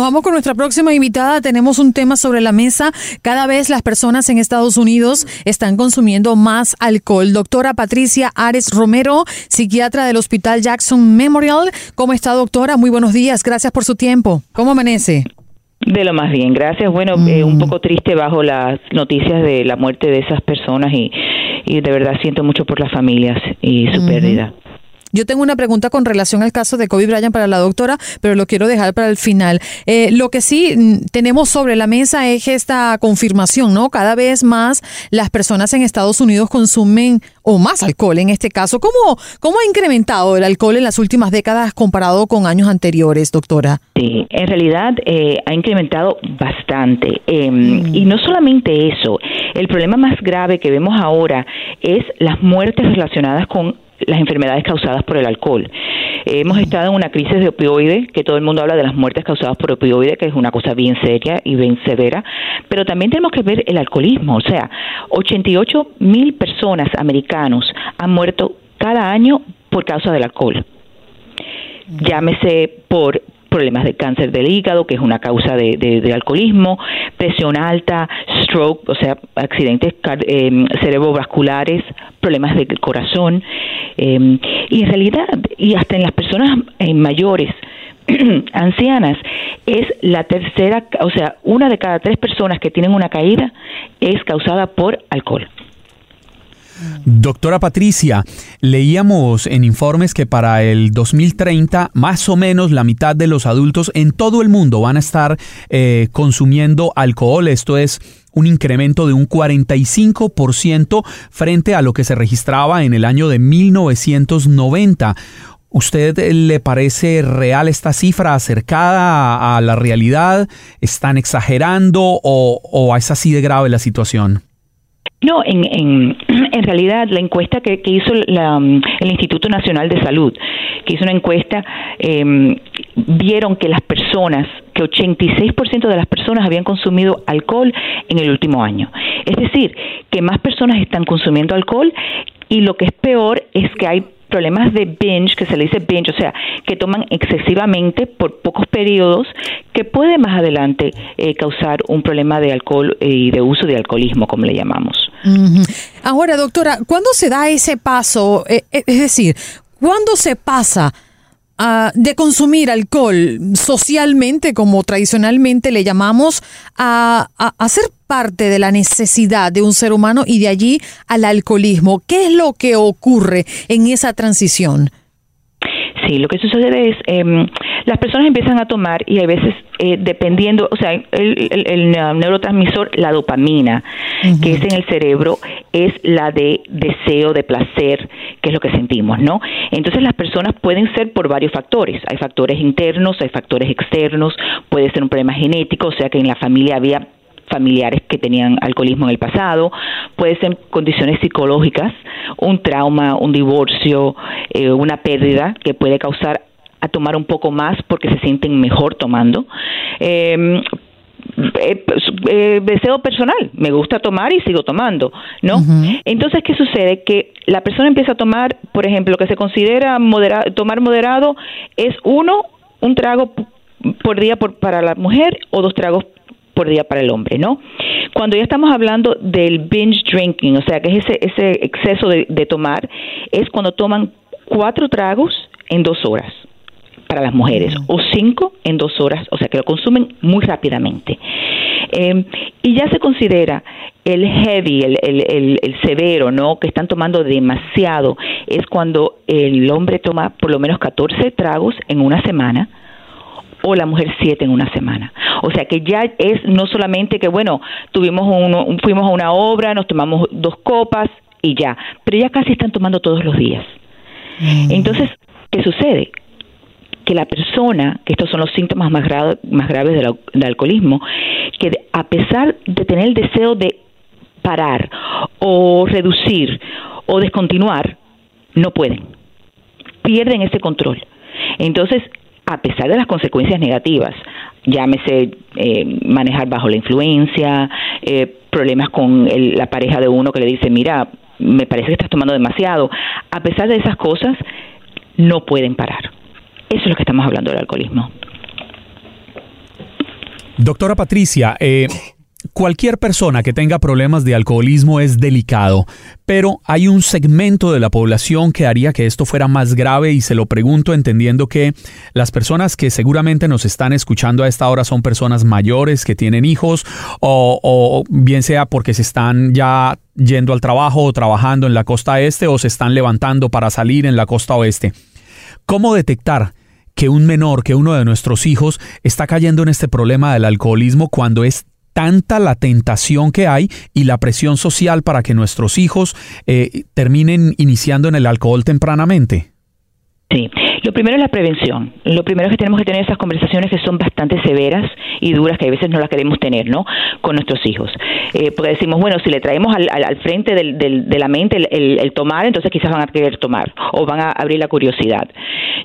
Nos vamos con nuestra próxima invitada. Tenemos un tema sobre la mesa. Cada vez las personas en Estados Unidos están consumiendo más alcohol. Doctora Patricia Ares Romero, psiquiatra del Hospital Jackson Memorial. ¿Cómo está, doctora? Muy buenos días. Gracias por su tiempo. ¿Cómo amanece? De lo más bien, gracias. Bueno, eh, un mm. poco triste bajo las noticias de la muerte de esas personas y, y de verdad siento mucho por las familias y su pérdida. Yo tengo una pregunta con relación al caso de Kobe Bryant para la doctora, pero lo quiero dejar para el final. Eh, lo que sí mm, tenemos sobre la mesa es esta confirmación, ¿no? Cada vez más las personas en Estados Unidos consumen o más alcohol en este caso. ¿Cómo, cómo ha incrementado el alcohol en las últimas décadas comparado con años anteriores, doctora? Sí, en realidad eh, ha incrementado bastante. Mm. Y no solamente eso, el problema más grave que vemos ahora es las muertes relacionadas con las enfermedades causadas por el alcohol. hemos estado en una crisis de opioides, que todo el mundo habla de las muertes causadas por opioides, que es una cosa bien seria y bien severa, pero también tenemos que ver el alcoholismo, o sea, 88 mil personas americanos han muerto cada año por causa del alcohol. Llámese por problemas de cáncer del hígado, que es una causa de, alcoholismo, presión alta, stroke, o sea, accidentes eh, cerebrovasculares, problemas del corazón. Em, y en realidad, y hasta en las personas eh, mayores, ancianas, es la tercera, o sea, una de cada tres personas que tienen una caída es causada por alcohol. Doctora Patricia, leíamos en informes que para el 2030 más o menos la mitad de los adultos en todo el mundo van a estar eh, consumiendo alcohol. Esto es un incremento de un 45% frente a lo que se registraba en el año de 1990. ¿Usted le parece real esta cifra, acercada a la realidad? ¿Están exagerando o, o es así de grave la situación? No, en, en, realidad la encuesta que, que hizo la, el Instituto Nacional de Salud, que hizo una encuesta, eh, vieron que las personas, que 86% de las personas habían consumido alcohol en el último año. Es decir, que más personas están consumiendo alcohol y lo que es peor es que hay problemas de binge, que se le dice binge, o sea, que toman excesivamente por pocos periodos, que puede más adelante eh, causar un problema de alcohol eh, y de uso de alcoholismo, como le llamamos. Ahora, doctora, ¿cuándo se da ese paso? Eh, es decir, ¿cuándo se pasa? de consumir alcohol socialmente, como tradicionalmente le llamamos, a, a, ser parte de la necesidad de un ser humano y de allí al alcoholismo. ¿Qué es lo que ocurre en esa transición? Sí, lo que sucede es, eh, las personas empiezan a tomar y a veces, eh, dependiendo, o sea, el, neurotransmisor, la dopamina, que es en el cerebro, es la de deseo, de placer, que es lo que sentimos, ¿no? Entonces las personas pueden ser por varios factores. Hay factores internos, hay factores externos, puede ser un problema genético, o sea que en la familia había familiares que tenían alcoholismo en el pasado, puede ser condiciones psicológicas, un trauma, un divorcio, eh, una pérdida que puede causar a tomar un poco más porque se sienten mejor tomando. Em, eh, eh, deseo personal, me gusta tomar y sigo tomando, ¿no? Entonces, ¿qué sucede? Que la persona empieza a tomar, por ejemplo, lo que se considera tomar moderado es uno, un trago por día por, para la mujer o dos tragos por día para el hombre, ¿no? Cuando ya estamos hablando del binge drinking, o sea, que es ese, ese exceso de, tomar, es cuando toman cuatro tragos en dos horas para las mujeres o cinco en dos horas, o sea que lo consumen muy rápidamente. Em, y ya se considera el heavy, el, el, el, severo, ¿no? Que están tomando demasiado, es cuando el hombre toma por lo menos 14 tragos en una semana o la mujer siete en una semana. O sea que ya es no solamente que, bueno, tuvimos uno, fuimos a una obra, nos tomamos dos copas y ya, pero ya casi están tomando todos los días. Mm. Entonces, ¿qué sucede? Que la persona, que estos son los síntomas más, más graves del, del alcoholismo, que a pesar de tener el deseo de parar o reducir o descontinuar, no pueden. Pierden ese control. Entonces, a pesar de las consecuencias negativas, llámese eh, manejar bajo la influencia, eh, problemas con la pareja de uno que le dice, mira, me parece que estás tomando demasiado, a pesar de esas cosas, no pueden parar. Eso es lo que estamos hablando del alcoholismo. Doctora Patricia, eh, Cualquier persona que tenga problemas de alcoholismo es delicado, pero hay un segmento de la población que haría que esto fuera más grave y se lo pregunto entendiendo que las personas que seguramente nos están escuchando a esta hora son personas mayores que tienen hijos o, bien sea porque se están ya yendo al trabajo o trabajando en la costa este o se están levantando para salir en la costa oeste. ¿Cómo detectar que un menor, que uno de nuestros hijos está cayendo en este problema del alcoholismo cuando es tanta la tentación que hay y la presión social para que nuestros hijos eh, terminen iniciando en el alcohol tempranamente? Sí, lo primero es la prevención. Lo primero es que tenemos que tener esas conversaciones que son bastante severas y duras, que a veces no las queremos tener, ¿no? Con nuestros hijos. Eh, porque decimos, bueno, si le traemos al, al, frente del, de la mente el, tomar, entonces quizás van a querer tomar o van a abrir la curiosidad.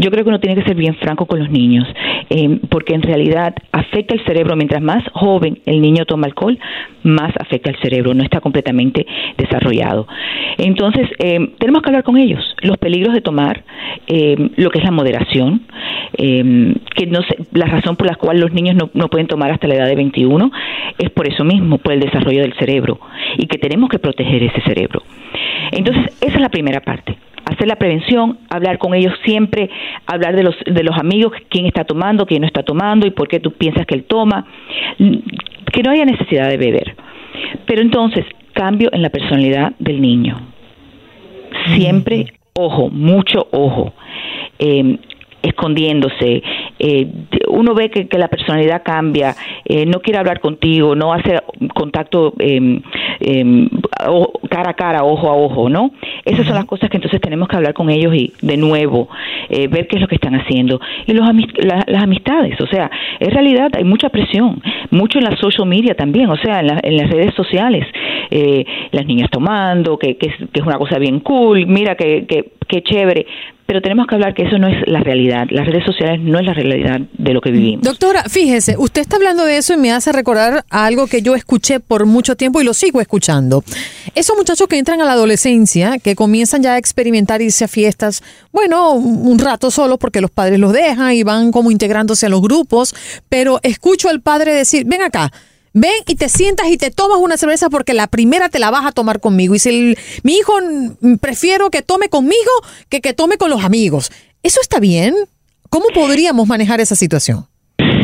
Yo creo que uno tiene que ser bien franco con los niños, eh, porque en realidad afecta el cerebro. Mientras más joven el niño toma alcohol, más afecta el cerebro, no está completamente desarrollado. Entonces, eh, tenemos que hablar con ellos, los peligros de tomar. Eh, lo que es la moderación, eh, que no la razón por la cual los niños no, no pueden tomar hasta la edad de 21 es por eso mismo, por el desarrollo del cerebro, y que tenemos que proteger ese cerebro. Entonces, esa es la primera parte hacer la prevención, hablar con ellos siempre, hablar de los, de los amigos, quién está tomando, quién no está tomando y por qué tú piensas que él toma, que no haya necesidad de beber. Pero entonces, cambio en la personalidad del niño. Siempre ojo, mucho ojo. Eh, escondiéndose, eh, uno ve que, la personalidad cambia, eh, no quiere hablar contigo, no hace contacto em, em, cara a cara, ojo a ojo, ¿no? Esas son las cosas que entonces tenemos que hablar con ellos y de nuevo eh, ver qué es lo que están haciendo. Y los las amistades, o sea, en realidad hay mucha presión, mucho en la social media también, o sea, en, las redes sociales, las niñas tomando, que, que, es, una cosa bien cool, mira que, que, que chévere, pero tenemos que hablar que eso no es la realidad. Las redes sociales no es la realidad de lo que vivimos. Doctora, fíjese, usted está hablando de eso y me hace recordar algo que yo escuché por mucho tiempo y lo sigo escuchando. Esos muchachos que entran a la adolescencia, que comienzan ya a experimentar irse a fiestas, bueno, un rato solo porque los padres los dejan y van como integrándose a los grupos, pero escucho al padre decir, ven acá, Ven y te sientas y te tomas una cerveza porque la primera te la vas a tomar conmigo. Y si mi hijo prefiero que tome conmigo que que tome con los amigos. ¿Eso está bien? ¿Cómo podríamos manejar esa situación?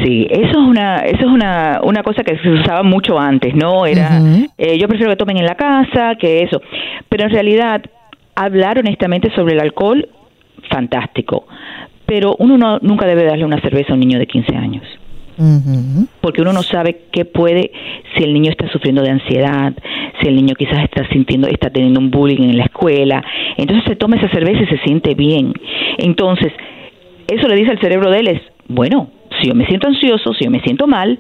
Sí, eso es una, eso es una, una cosa que se usaba mucho antes, ¿no? Era, eh, yo prefiero que tomen en la casa, que eso. Pero en realidad, hablar honestamente sobre el alcohol, fantástico. Pero uno no, nunca debe darle una cerveza a un niño de 15 años porque uno no sabe qué puede, si el niño está sufriendo de ansiedad, si el niño quizás está sintiendo, está teniendo un bullying en la escuela, entonces se toma esa cerveza y se siente bien. Entonces, eso le dice al cerebro de él es, bueno, si yo me siento ansioso, si yo me siento mal,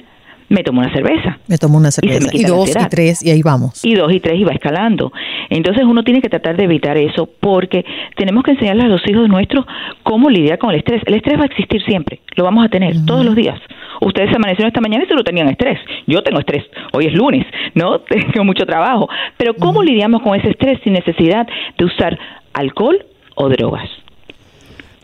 me tomo una cerveza. Me tomo una cerveza. Y, dos, y tres, y ahí vamos. Y dos, y tres, y va escalando. Entonces uno tiene que tratar de evitar eso porque tenemos que enseñarles a los hijos nuestros cómo lidiar con el estrés. El estrés va a existir siempre, lo vamos a tener todos los días. Ustedes se amanecieron esta mañana y solo tenían estrés. Yo tengo estrés. Hoy es lunes, ¿no? Tengo mucho trabajo. Pero ¿cómo lidiamos con ese estrés sin necesidad de usar alcohol o drogas?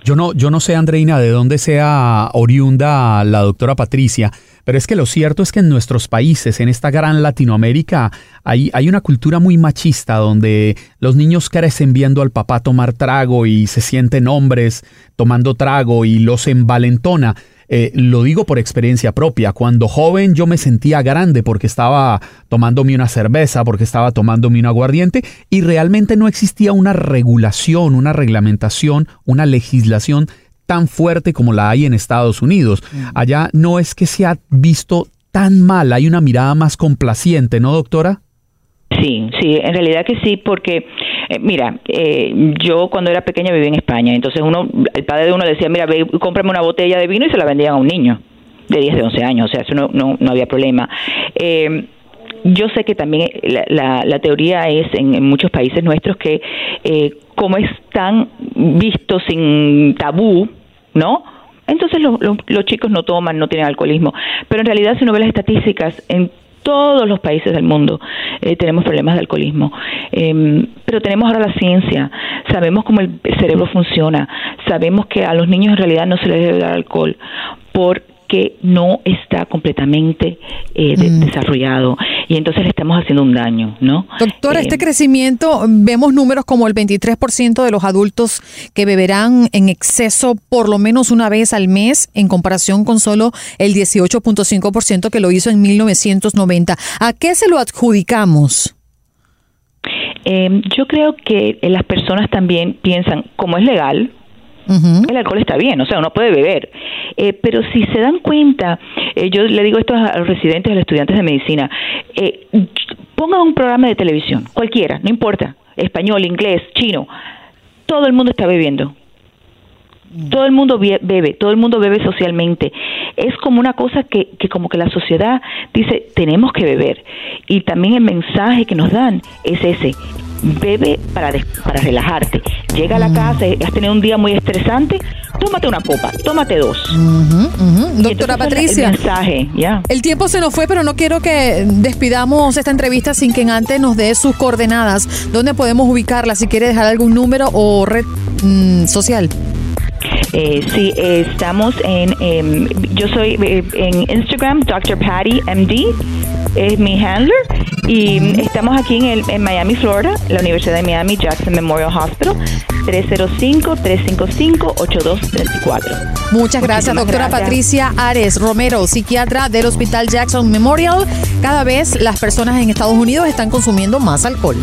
Yo no, yo no sé, Andreina, de dónde sea oriunda la doctora Patricia, pero es que lo cierto es que en nuestros países, en esta gran Latinoamérica, hay, hay una cultura muy machista donde los niños crecen viendo al papá tomar trago y se sienten hombres tomando trago y los envalentona. Eh, lo digo por experiencia propia. Cuando joven yo me sentía grande porque estaba tomándome una cerveza, porque estaba tomándome un aguardiente y realmente no existía una regulación, una reglamentación, una legislación tan fuerte como la hay en Estados Unidos. Mm. Allá no es que se ha visto tan mal, hay una mirada más complaciente, ¿no, doctora? Sí, sí, en realidad que sí, porque eh, mira, eh, yo cuando era pequeña vivía en España, entonces uno, el padre de uno decía, mira, ve, cómprame una botella de vino y se la vendían a un niño de 10, de 11 años, o sea, eso no, no, no había problema. Eh, yo sé que también la, la, teoría es en, muchos países nuestros que como es tan visto sin tabú, ¿no? Entonces los chicos no toman, no tienen alcoholismo. Pero en realidad si uno ve las estadísticas, en todos los países del mundo eh, tenemos problemas de alcoholismo. Em, pero tenemos ahora la ciencia, sabemos cómo el cerebro funciona, sabemos que a los niños en realidad no se les debe dar alcohol por que no está completamente eh, Mm. desarrollado y entonces le estamos haciendo un daño, ¿no? Doctora, Eh, este crecimiento, vemos números como el 23% de los adultos que beberán en exceso por lo menos una vez al mes, en comparación con solo el 18.5% que lo hizo en 1990. ¿A qué se lo adjudicamos? eh, yo creo que las personas también piensan, como es legal, El alcohol está bien, o sea, uno puede beber. Eh, pero si se dan cuenta, eh, yo le digo esto a los residentes, a los estudiantes de medicina, eh, pongan un programa de televisión, cualquiera, no importa, español, inglés, chino, todo el mundo está bebiendo. Todo el mundo bebe, todo el mundo bebe socialmente. Es como una cosa que, que como que la sociedad dice, tenemos que beber. Y también el mensaje que nos dan es ese, bebe para, des- para relajarte. Llega a la casa, y has tenido un día muy estresante, tómate una copa, tómate dos. Doctora Patricia. El mensaje, ya. El tiempo se nos fue, pero no quiero que despidamos esta entrevista sin que antes nos dé sus coordenadas. ¿Dónde podemos ubicarla? Si quiere dejar algún número o red mm, social. Eh, sí, eh, estamos en, em, yo soy eh, en Instagram, Dr. Patty MD, es mi handler, y estamos aquí en, el, en Miami, Florida, la Universidad de Miami, Jackson Memorial Hospital, 305-355-8234. Muchas gracias, Muchísimas doctora gracias. Patricia Ares Romero, psiquiatra del Hospital Jackson Memorial. Cada vez las personas en Estados Unidos están consumiendo más alcohol.